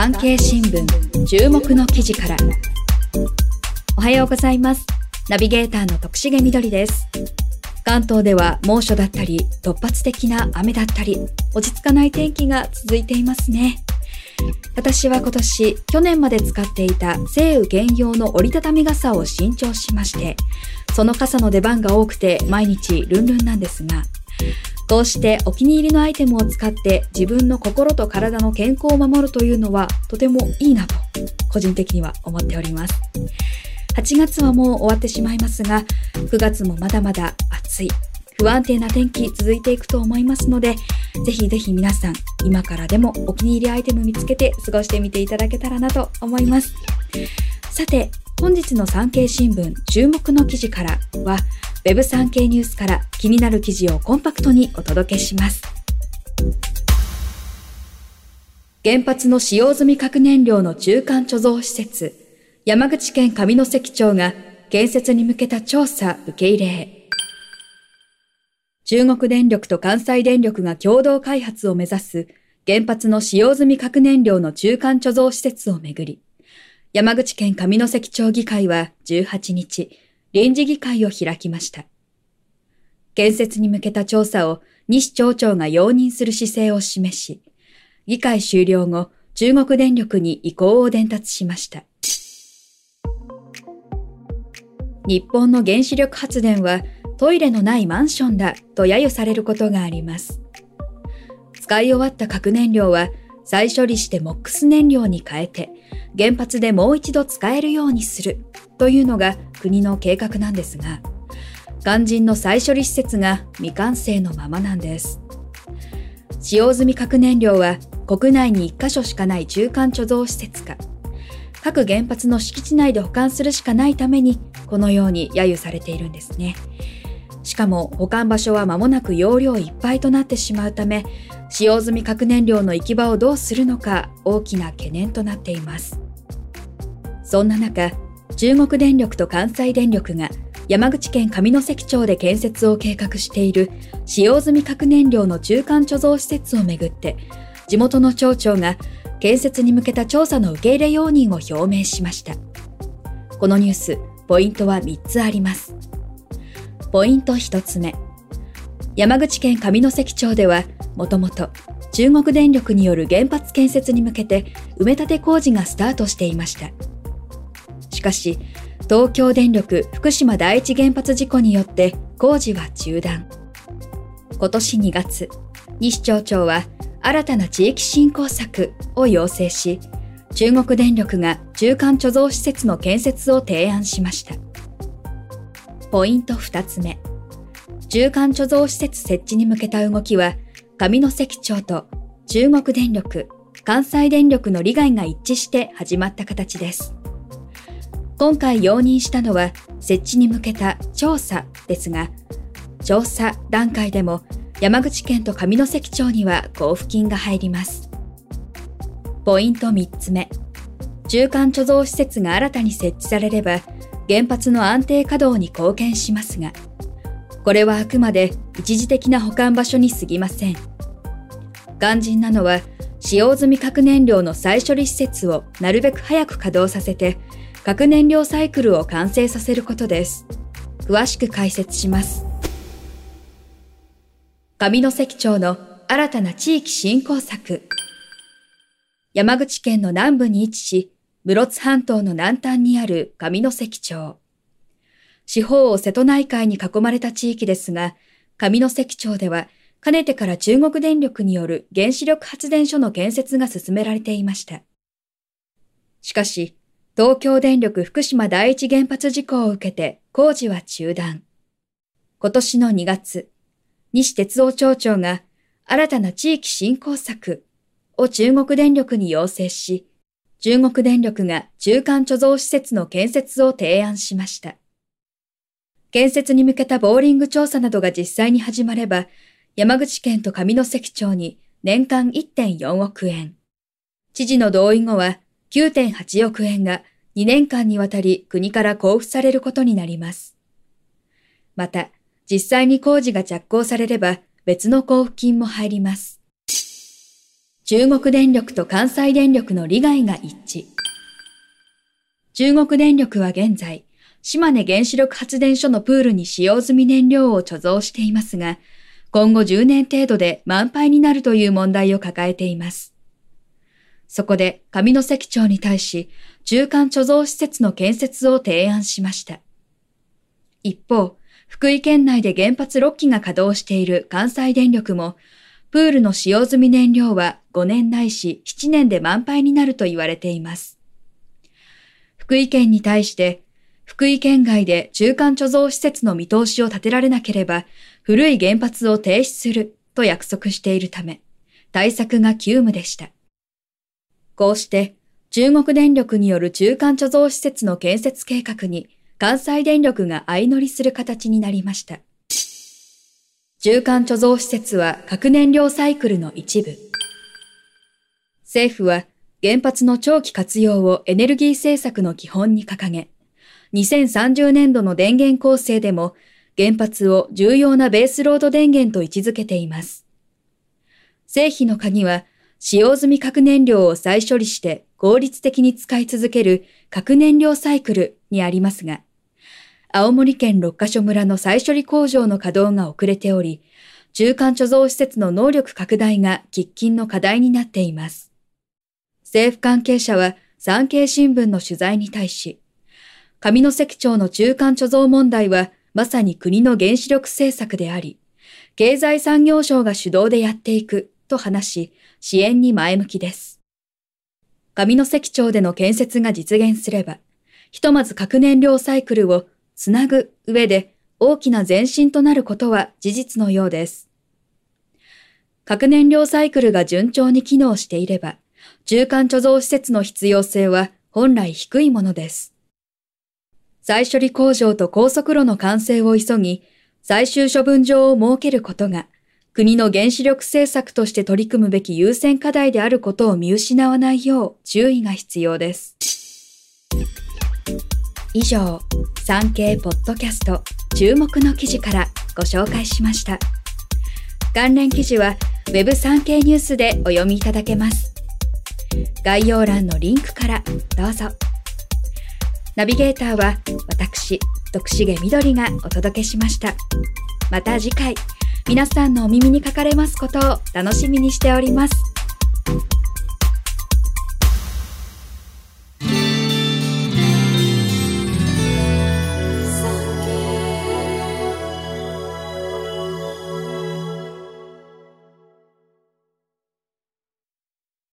産経新聞注目の記事から。おはようございます。ナビゲーターの徳重みどりです。関東では猛暑だったり突発的な雨だったり落ち着かない天気が続いていますね。私は今年去年まで使っていた西雨兼用の折りたたみ傘を新調しましてその傘の出番が多くて毎日ルンルンなんですがこうしてお気に入りのアイテムを使って自分の心と体の健康を守るというのはとてもいいなと個人的には思っております。8月はもう終わってしまいますが、9月もまだまだ暑い、不安定な天気続いていくと思いますので、ぜひぜひ皆さん、今からでもお気に入りアイテム見つけて過ごしてみていただけたらなと思います。さて、本日の産経新聞注目の記事からは、Web 産経ニュースから気になる記事をコンパクトにお届けします。原発の使用済み核燃料の中間貯蔵施設、山口県上関町が建設に向けた調査受け入れ。中国電力と関西電力が共同開発を目指す原発の使用済み核燃料の中間貯蔵施設をめぐり、山口県上関町議会は18日、臨時議会を開きました。建設に向けた調査を西町長が容認する姿勢を示し、議会終了後、中国電力に意向を伝達しました。日本の原子力発電はトイレのないマンションだと揶揄されることがあります。使い終わった核燃料は再処理してモックス燃料に変えて原発でもう一度使えるようにするというのが国の計画なんですが、肝心の再処理施設が未完成のままなんです。使用済み核燃料は国内に1カ所しかない中間貯蔵施設か、各原発の敷地内で保管するしかないために、このように揶揄されているんですね。しかも保管場所は間もなく容量いっぱいとなってしまうため、使用済み核燃料の行き場をどうするのか大きな懸念となっています。そんな中、中国電力と関西電力が山口県上関町で建設を計画している使用済み核燃料の中間貯蔵施設をめぐって、地元の町長が建設に向けた調査の受け入れ容認を表明しました。このニュース、ポイントは3つあります。ポイント1つ目。山口県上関町では、もともと中国電力による原発建設に向けて埋め立て工事がスタートしていました。しかし、東京電力福島第一原発事故によって工事は中断。今年2月、西町長は新たな地域振興策を要請し、中国電力が中間貯蔵施設の建設を提案しました。ポイント2つ目。中間貯蔵施設設置に向けた動きは、上関町と中国電力、関西電力の利害が一致して始まった形です。今回容認したのは設置に向けた調査ですが、調査段階でも山口県と上関町には交付金が入ります。ポイント3つ目。中間貯蔵施設が新たに設置されれば、原発の安定稼働に貢献しますが、これはあくまで一時的な保管場所に過ぎません。肝心なのは、使用済み核燃料の再処理施設をなるべく早く稼働させて、核燃料サイクルを完成させることです。詳しく解説します。上関町の新たな地域振興策。山口県の南部に位置し、室津半島の南端にある上関町。四方を瀬戸内海に囲まれた地域ですが、上関町では、かねてから中国電力による原子力発電所の建設が進められていました。しかし、東京電力福島第一原発事故を受けて工事は中断。今年の2月、西哲夫町長が新たな地域振興策を中国電力に要請し、中国電力が中間貯蔵施設の建設を提案しました。建設に向けたボーリング調査などが実際に始まれば、山口県と上関町に年間1.4億円。知事の同意後は9.8億円が2年間にわたり国から交付されることになります。また、実際に工事が着工されれば別の交付金も入ります。中国電力と関西電力の利害が一致。中国電力は現在、島根原子力発電所のプールに使用済み燃料を貯蔵していますが、今後10年程度で満杯になるという問題を抱えています。そこで上関町に対し、中間貯蔵施設の建設を提案しました。一方、福井県内で原発6基が稼働している関西電力も、プールの使用済み燃料は5年ないし7年で満杯になると言われています。福井県に対して、福井県外で中間貯蔵施設の見通しを立てられなければ、古い原発を停止すると約束しているため、対策が急務でした。こうして、中国電力による中間貯蔵施設の建設計画に関西電力が相乗りする形になりました。中間貯蔵施設は核燃料サイクルの一部。政府は原発の長期活用をエネルギー政策の基本に掲げ、2030年度の電源構成でも原発を重要なベースロード電源と位置づけています。製品の鍵は使用済み核燃料を再処理して効率的に使い続ける核燃料サイクルにありますが、青森県六ヶ所村の再処理工場の稼働が遅れており、中間貯蔵施設の能力拡大が喫緊の課題になっています。政府関係者は産経新聞の取材に対し、上関町の中間貯蔵問題はまさに国の原子力政策であり、経済産業省が主導でやっていくと話し、支援に前向きです。上関町での建設が実現すれば、ひとまず核燃料サイクルをつなぐ上で大きな前進となることは事実のようです。核燃料サイクルが順調に機能していれば、中間貯蔵施設の必要性は本来低いものです。再処理工場と高速炉の完成を急ぎ、最終処分場を設けることが、国の原子力政策として取り組むべき優先課題であることを見失わないよう注意が必要です。以上、産経ポッドキャスト注目の記事からご紹介しました。関連記事は Web 産経ニュースでお読みいただけます。概要欄のリンクからどうぞ。ナビゲーターは私、徳重みどりがお届けしました。また次回、皆さんのお耳にかかれますことを楽しみにしております。